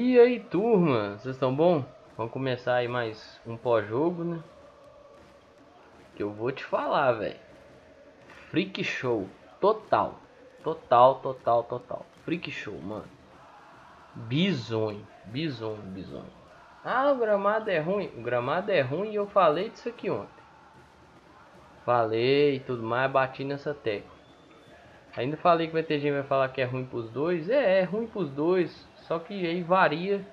E aí, turma, vocês estão bom? Vamos começar aí mais um pós-jogo, né? Que eu vou te falar, velho. Freak show total. Total, total, total. Freak show, mano. Bizonho, bizonho, bizonho. Ah, o gramado é ruim. O gramado é ruim e eu falei disso aqui ontem. Falei e tudo mais, bati nessa tecla. Ainda falei que gente que vai falar que é ruim pros dois. É, é ruim pros dois. Só que aí varia,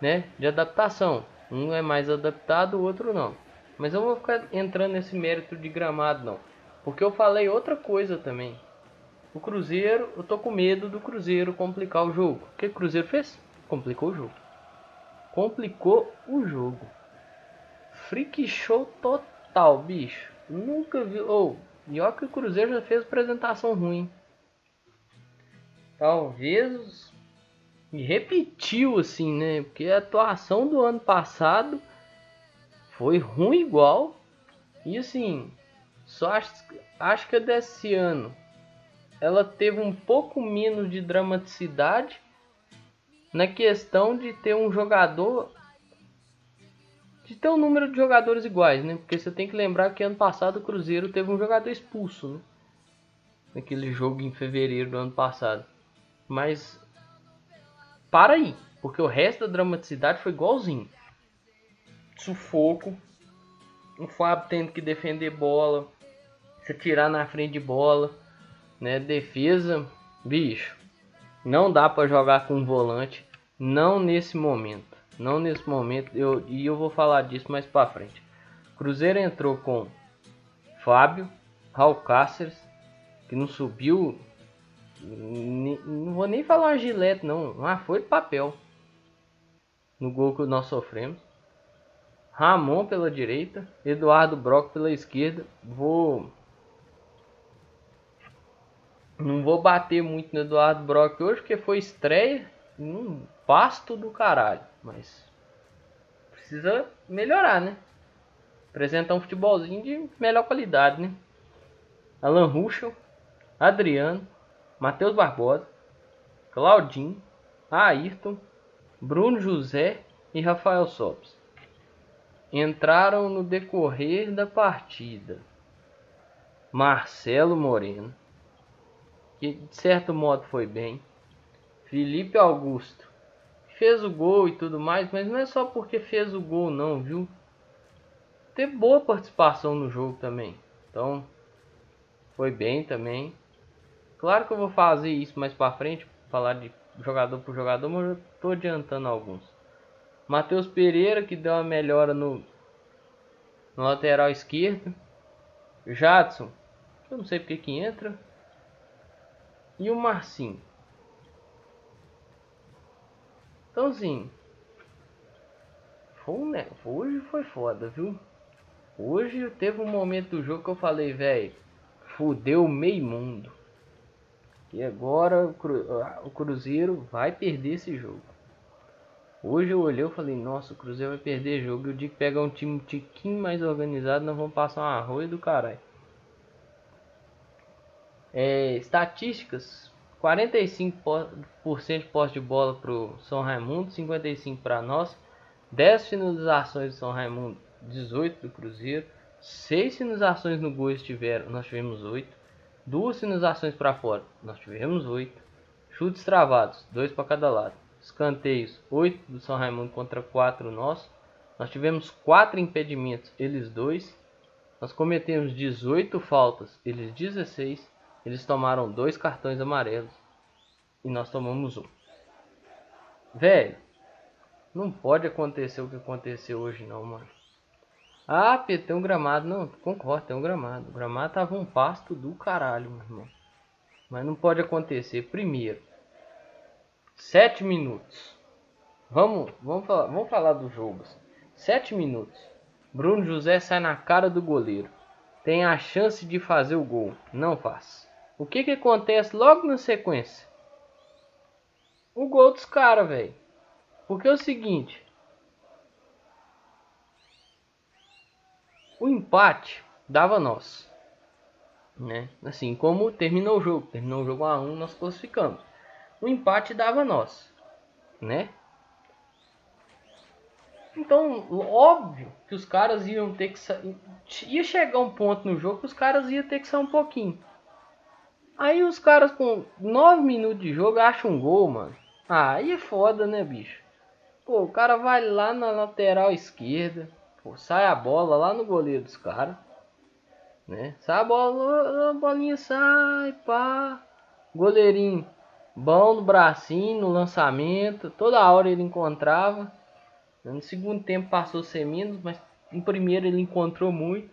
né, de adaptação. Um é mais adaptado, o outro não. Mas eu vou ficar entrando nesse mérito de gramado não. Porque eu falei outra coisa também. O Cruzeiro, eu tô com medo do Cruzeiro complicar o jogo. O que o Cruzeiro fez? Complicou o jogo. Complicou o jogo. Freak show total, bicho. Nunca vi. Ou, oh, pior que o Cruzeiro já fez apresentação ruim. Talvez repetiu assim, né? Porque a atuação do ano passado foi ruim igual. E assim, só acho, acho que desse ano ela teve um pouco menos de dramaticidade na questão de ter um jogador de ter um número de jogadores iguais, né? Porque você tem que lembrar que ano passado o Cruzeiro teve um jogador expulso, né? Naquele jogo em fevereiro do ano passado. Mas para aí, porque o resto da dramaticidade foi igualzinho. Sufoco, o Fábio tendo que defender bola, se tirar na frente de bola, né? Defesa, bicho, não dá para jogar com um volante, não nesse momento, não nesse momento. Eu e eu vou falar disso mais para frente. Cruzeiro entrou com Fábio, Raul Cáceres, que não subiu não vou nem falar uma gilete, não. Uma folha de papel. No gol que nós sofremos. Ramon pela direita. Eduardo Brock pela esquerda. Vou. Não vou bater muito no Eduardo Brock hoje, porque foi estreia. Um pasto do caralho. Mas. Precisa melhorar, né? Apresentar um futebolzinho de melhor qualidade, né? Alan Ruschel. Adriano. Matheus Barbosa, Claudinho, Ayrton, Bruno José e Rafael Sobes. Entraram no decorrer da partida Marcelo Moreno, que de certo modo foi bem, Felipe Augusto, fez o gol e tudo mais, mas não é só porque fez o gol não, viu? Teve boa participação no jogo também. Então, foi bem também. Claro que eu vou fazer isso mais para frente, falar de jogador por jogador, mas eu tô adiantando alguns. Matheus Pereira que deu uma melhora no, no lateral esquerdo. Jadson, eu não sei porque que entra. E o Marcinho. Então assim, foi, né? hoje foi foda, viu? Hoje teve um momento do jogo que eu falei, velho, fudeu meio mundo. E agora o, Cru, o Cruzeiro vai perder esse jogo. Hoje eu olhei e falei, nossa, o Cruzeiro vai perder jogo. Eu digo que pegar um time um tiquinho mais organizado, nós vamos passar um arroz do caralho. É, estatísticas: 45% de posse de bola pro São Raimundo, 55% para nós. 10 finalizações do São Raimundo, 18 do Cruzeiro. 6 finalizações no gol estiveram, nós tivemos 8. Duas finalizações para fora, nós tivemos oito. Chutes travados, dois para cada lado. Escanteios, oito do São Raimundo contra quatro nossos. Nós tivemos quatro impedimentos, eles dois. Nós cometemos 18 faltas, eles 16. Eles tomaram dois cartões amarelos e nós tomamos um. Velho, não pode acontecer o que aconteceu hoje não, mano. Ah, Pedro, tem um gramado. Não, concordo, tem um gramado. O gramado tava um pasto do caralho, meu irmão. Mas não pode acontecer. Primeiro, sete minutos. Vamos, vamos, falar, vamos falar do jogo. Sete minutos. Bruno José sai na cara do goleiro. Tem a chance de fazer o gol. Não faz. O que que acontece logo na sequência? O gol dos caras, velho. Porque é o seguinte. O empate dava nós. Né? Assim como terminou o jogo. Terminou o jogo a 1, nós classificamos. O empate dava nós. Né? Então, óbvio que os caras iam ter que. Ia chegar um ponto no jogo que os caras iam ter que sair um pouquinho. Aí os caras com 9 minutos de jogo acham um gol, mano. Ah, aí é foda, né, bicho? Pô, o cara vai lá na lateral esquerda. Pô, sai a bola lá no goleiro dos caras. Né? Sai a bola, a bolinha sai, pá. Goleirinho bom no bracinho, no lançamento. Toda hora ele encontrava. No segundo tempo passou a ser menos, mas em primeiro ele encontrou muito.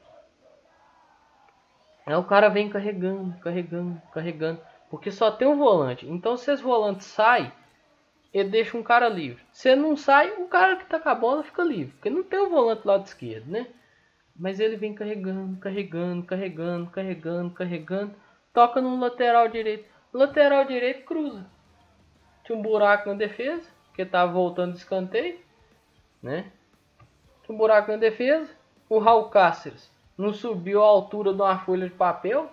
Aí o cara vem carregando, carregando, carregando. Porque só tem um volante. Então se esse volante sai, ele deixa um cara livre. Se não sai, o cara que tá com a bola fica livre. Porque não tem o volante do lado esquerdo, né? Mas ele vem carregando, carregando, carregando, carregando, carregando. Toca no lateral direito. Lateral direito cruza. Tinha um buraco na defesa, que tava voltando de escanteio né? Um buraco na defesa. O Raul Cáceres não subiu a altura de uma folha de papel.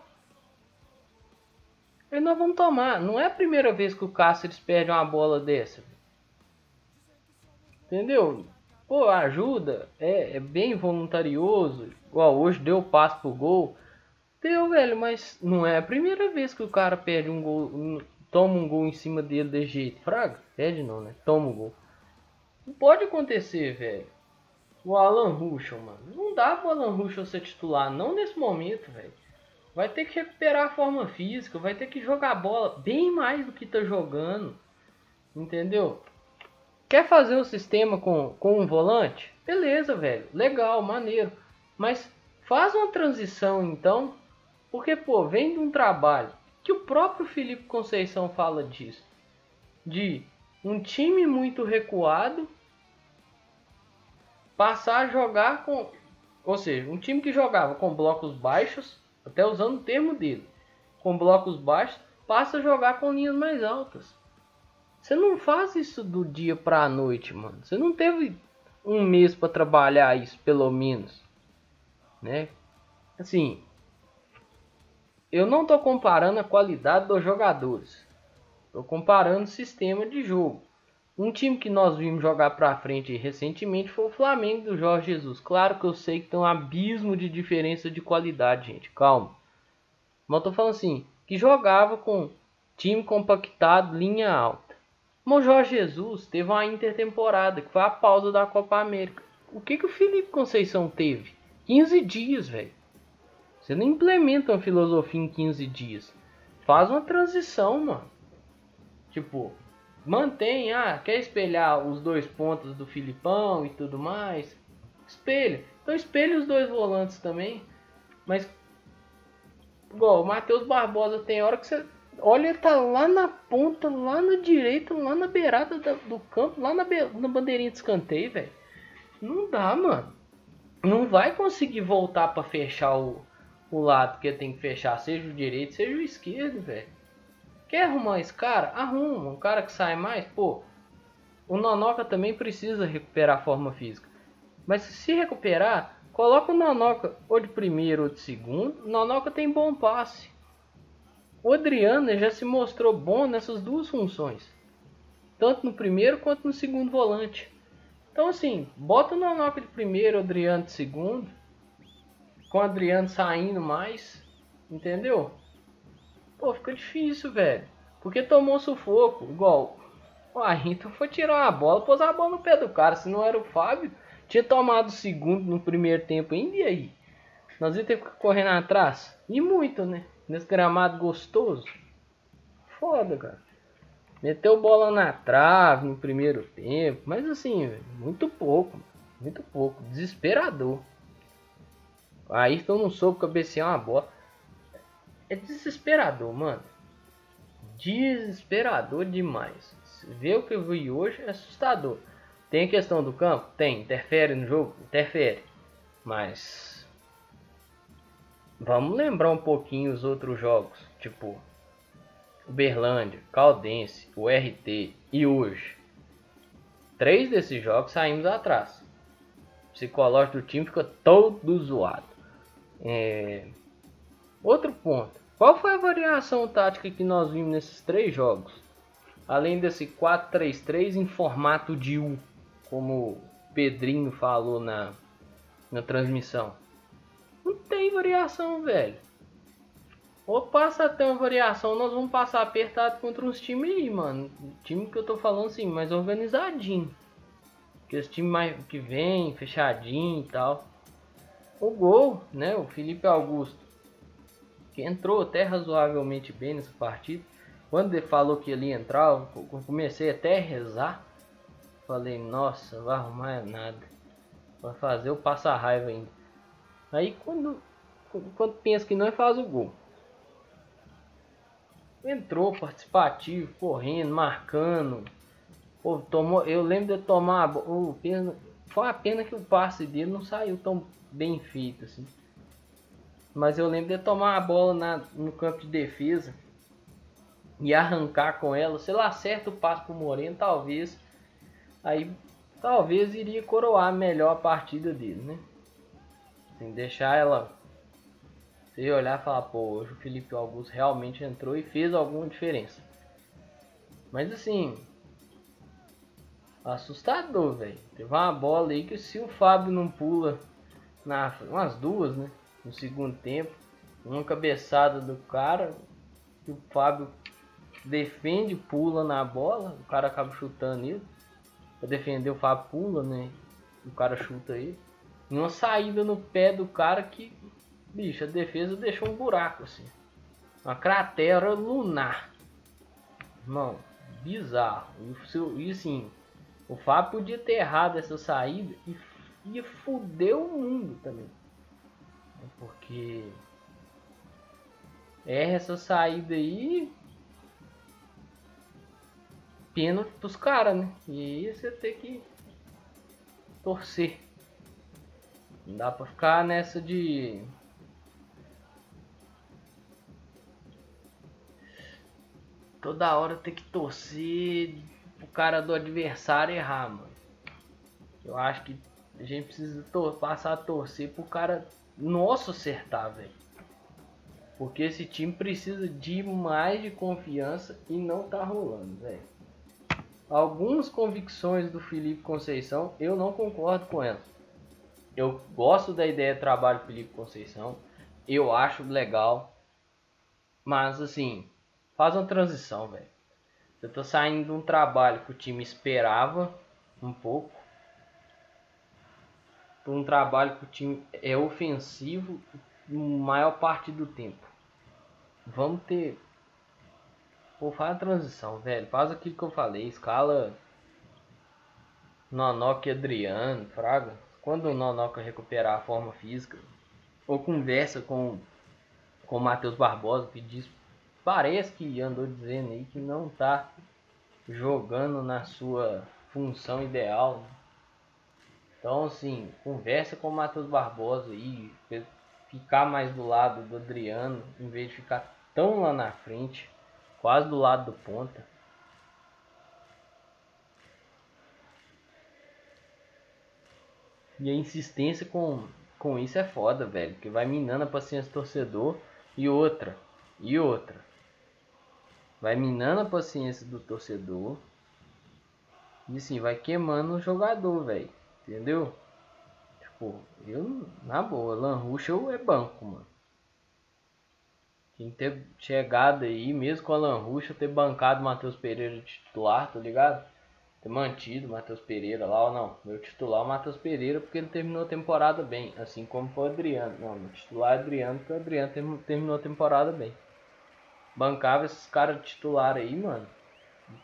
E nós vamos tomar. Não é a primeira vez que o Cáceres perde uma bola dessa. Entendeu? Pô, ajuda. É, é bem voluntarioso. Igual hoje deu passo pro gol. Deu, velho, mas não é a primeira vez que o cara perde um gol. Toma um gol em cima dele de jeito. Fraga? Perde não, né? Toma um gol. Não pode acontecer, velho. O Alan Ruschel, mano. Não dá pro Alan Ruschel ser titular, não nesse momento, velho. Vai ter que recuperar a forma física, vai ter que jogar bola bem mais do que tá jogando. Entendeu? Quer fazer um sistema com, com um volante? Beleza, velho. Legal, maneiro. Mas faz uma transição então. Porque, pô, vem de um trabalho que o próprio Felipe Conceição fala disso. De um time muito recuado passar a jogar com. Ou seja, um time que jogava com blocos baixos, até usando o termo dele, com blocos baixos, passa a jogar com linhas mais altas. Você não faz isso do dia para a noite, mano. Você não teve um mês para trabalhar isso, pelo menos, né? Assim, eu não tô comparando a qualidade dos jogadores. Tô comparando o sistema de jogo. Um time que nós vimos jogar pra frente recentemente foi o Flamengo do Jorge Jesus. Claro que eu sei que tem um abismo de diferença de qualidade, gente. Calma. Mas eu tô falando assim, que jogava com time compactado, linha alta. Mas o Jorge Jesus teve uma intertemporada, que foi a pausa da Copa América. O que, que o Felipe Conceição teve? 15 dias, velho. Você não implementa uma filosofia em 15 dias. Faz uma transição, mano. Tipo, mantém, ah, quer espelhar os dois pontos do Filipão e tudo mais? Espelha. Então espelha os dois volantes também. Mas igual o Matheus Barbosa tem hora que você olha, tá lá na ponta, lá na direita, lá na beirada do campo, lá na, na bandeirinha de escanteio, velho. Não dá, mano. Não vai conseguir voltar para fechar o, o lado que tem que fechar, seja o direito, seja o esquerdo, velho. Quer arrumar esse cara? Arruma. Um cara que sai mais, pô. O Nonoca também precisa recuperar a forma física. Mas se recuperar, coloca o Nonoca ou de primeiro ou de segundo. O Nonoca tem bom passe. O Adriano já se mostrou bom nessas duas funções. Tanto no primeiro quanto no segundo volante. Então assim, bota o Nonoca de primeiro, o Adriano de segundo. Com o Adriano saindo mais. Entendeu? Pô, fica difícil, velho. Porque tomou sufoco, igual. Uai, então foi tirar uma bola, pôs a bola no pé do cara. Se não era o Fábio, tinha tomado o segundo no primeiro tempo ainda e aí? Nós ia ter que correr atrás. E muito, né? Nesse gramado gostoso. Foda, cara. Meteu bola na trave no primeiro tempo. Mas assim, véio, muito pouco. Muito pouco. Desesperador. Aí então não soube cabecear uma bola. É desesperador, mano. Desesperador demais. Ver o que eu vi hoje é assustador. Tem a questão do campo? Tem. Interfere no jogo? Interfere. Mas. Vamos lembrar um pouquinho os outros jogos. Tipo. Uberlândia, Caldense, o RT e hoje. Três desses jogos saímos atrás. O psicológico do time fica todo zoado. É, Outro ponto. Qual foi a variação tática que nós vimos nesses três jogos? Além desse 4-3-3 em formato de U, como Pedrinho falou na, na transmissão. Não tem variação, velho. Ou passa até uma variação, nós vamos passar apertado contra uns times aí, mano. Time que eu tô falando assim, mais organizadinho. Que esse time mais que vem, fechadinho e tal. O gol, né? O Felipe Augusto. Que entrou até razoavelmente bem nessa partida. Quando ele falou que ele ia entrar, eu comecei até a rezar. Falei, nossa, vai arrumar nada. Vai fazer eu passar raiva ainda. Aí quando, quando pensa que não, faz o gol entrou participativo, correndo, marcando. Pô, tomou, eu lembro de tomar. Oh, pena, foi uma pena que o passe dele não saiu tão bem feito assim. Mas eu lembro de tomar a bola na, no campo de defesa e arrancar com ela. Se ele acerta o passe pro Moreno, talvez. Aí talvez iria coroar melhor a partida dele, né? Assim, deixar ela você olhar e falar, pô, hoje o Felipe Augusto realmente entrou e fez alguma diferença. Mas assim, assustador, velho. Teve uma bola aí que se o Fábio não pula na umas duas, né, no segundo tempo, uma cabeçada do cara, que o Fábio defende, pula na bola, o cara acaba chutando ele. Pra defender o Fábio pula, né? O cara chuta ele. E uma saída no pé do cara que Bicho, a defesa deixou um buraco assim. Uma cratera lunar. Irmão, bizarro. E assim, o Fábio podia ter errado essa saída e ia fuder o mundo também. Porque erra essa saída aí. Pênalti pros caras, né? E aí você tem que torcer. Não dá pra ficar nessa de toda hora ter que torcer o cara do adversário errar, mano. Eu acho que a gente precisa passar a torcer pro cara nosso acertar, velho. Porque esse time precisa de mais de confiança e não tá rolando, velho. Algumas convicções do Felipe Conceição eu não concordo com elas. Eu gosto da ideia de trabalho do Felipe Conceição. Eu acho legal. Mas assim, Faz uma transição, velho. Você tá saindo de um trabalho que o time esperava um pouco. Para um trabalho que o time é ofensivo maior parte do tempo. Vamos ter. Pô, faz a transição, velho. Faz aquilo que eu falei. Escala Nonoca e Adriano, Fraga. Quando o Nonoca recuperar a forma física, ou conversa com, com o Matheus Barbosa, que diz parece que andou dizendo aí que não está jogando na sua função ideal. Então, assim, conversa com o Matheus Barbosa aí, ficar mais do lado do Adriano, em vez de ficar tão lá na frente, quase do lado do ponta. E a insistência com, com isso é foda, velho, que vai minando a paciência do torcedor e outra, e outra vai minando a paciência do torcedor e assim, vai queimando o jogador, velho. Entendeu? Tipo, eu, na boa, Lan Ruschel é banco, mano. Quem ter chegado aí, mesmo com a Lan Ruschel, ter bancado o Matheus Pereira titular, tá ligado? Ter mantido o Matheus Pereira lá ou não. Meu titular é o Matheus Pereira porque ele terminou a temporada bem. Assim como foi o Adriano. Não, meu titular é Adriano porque o Adriano terminou a temporada bem bancava esses caras titular aí, mano.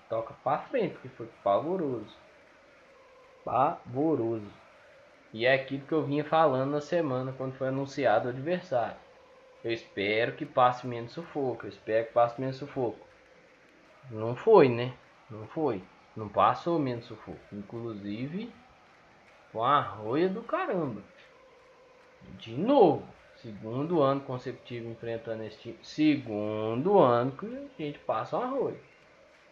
Toca pra frente, porque foi pavoroso. Pavoroso. E é aquilo que eu vinha falando na semana quando foi anunciado o adversário. Eu espero que passe menos sufoco. Eu espero que passe menos sufoco. Não foi, né? Não foi. Não passou menos sufoco. Inclusive, com a roia do caramba. De novo. Segundo ano consecutivo enfrentando esse time. Segundo ano que a gente passa um arroz.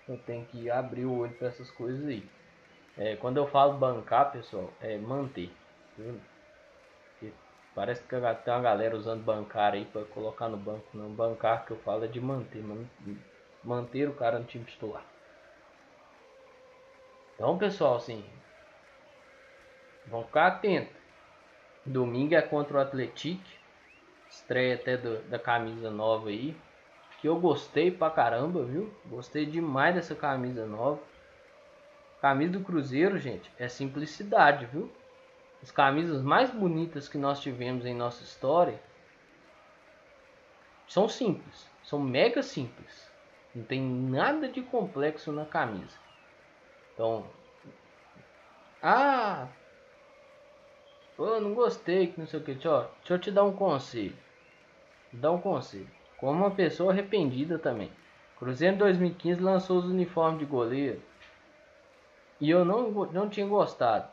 Eu tenho que abrir o olho para essas coisas aí. É, quando eu falo bancar, pessoal, é manter. Parece que tem uma galera usando bancar aí para colocar no banco. Não, bancar que eu falo é de manter. Manter o cara no time titular. Então, pessoal, assim. Vão ficar atentos. Domingo é contra o Atlético. Estreia até do, da camisa nova aí. Que eu gostei pra caramba, viu? Gostei demais dessa camisa nova. Camisa do Cruzeiro, gente, é simplicidade, viu? As camisas mais bonitas que nós tivemos em nossa história são simples, são mega simples. Não tem nada de complexo na camisa. Então, ah, pô, não gostei, que não sei o que. Deixa, deixa eu te dar um conselho. Dar um conselho. Como uma pessoa arrependida também. Cruzeiro 2015 lançou os uniformes de goleiro. E eu não, não tinha gostado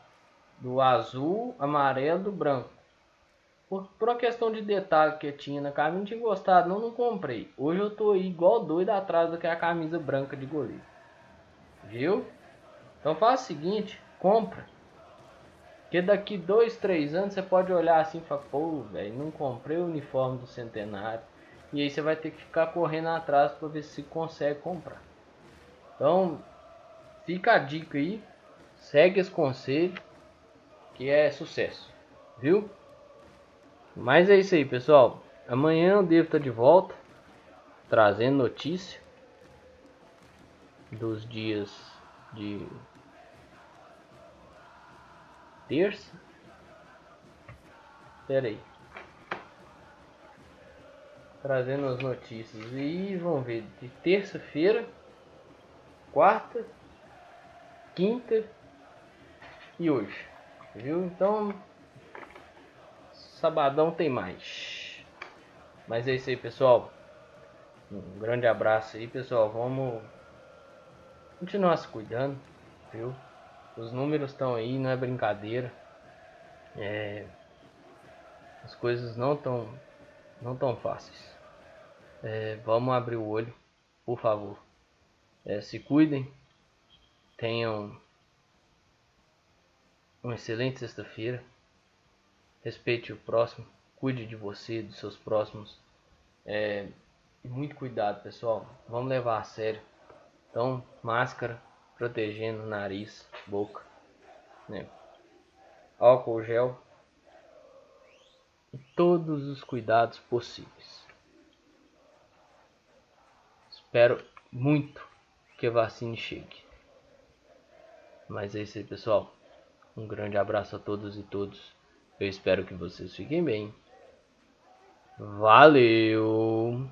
do azul, amarelo, branco. Por, por uma questão de detalhe que tinha na camisa, não tinha gostado, não, não comprei. Hoje eu tô igual doido atrás do que é camisa branca de goleiro. Viu? Então faz o seguinte, compra. Porque daqui dois, três anos você pode olhar assim e falar, pô, velho, não comprei o uniforme do centenário. E aí você vai ter que ficar correndo atrás para ver se consegue comprar. Então, fica a dica aí. Segue esse conselho que é sucesso, viu? Mas é isso aí, pessoal. Amanhã eu devo estar de volta trazendo notícia dos dias de terça. Espera aí. Trazendo as notícias e vamos ver de terça-feira, quarta, quinta e hoje. Viu? Então, sabadão tem mais. Mas é isso aí, pessoal. Um grande abraço aí, pessoal. Vamos continuar se cuidando, viu? Os números estão aí, não é brincadeira. É... As coisas não estão não tão fáceis. É, vamos abrir o olho, por favor. É, se cuidem, tenham uma excelente sexta-feira. Respeite o próximo, cuide de você, dos seus próximos. É, muito cuidado, pessoal. Vamos levar a sério. Então, máscara, protegendo nariz, boca, né? álcool gel e todos os cuidados possíveis. Espero muito que a vacina chegue. Mas é isso aí, pessoal. Um grande abraço a todos e todos. Eu espero que vocês fiquem bem. Valeu!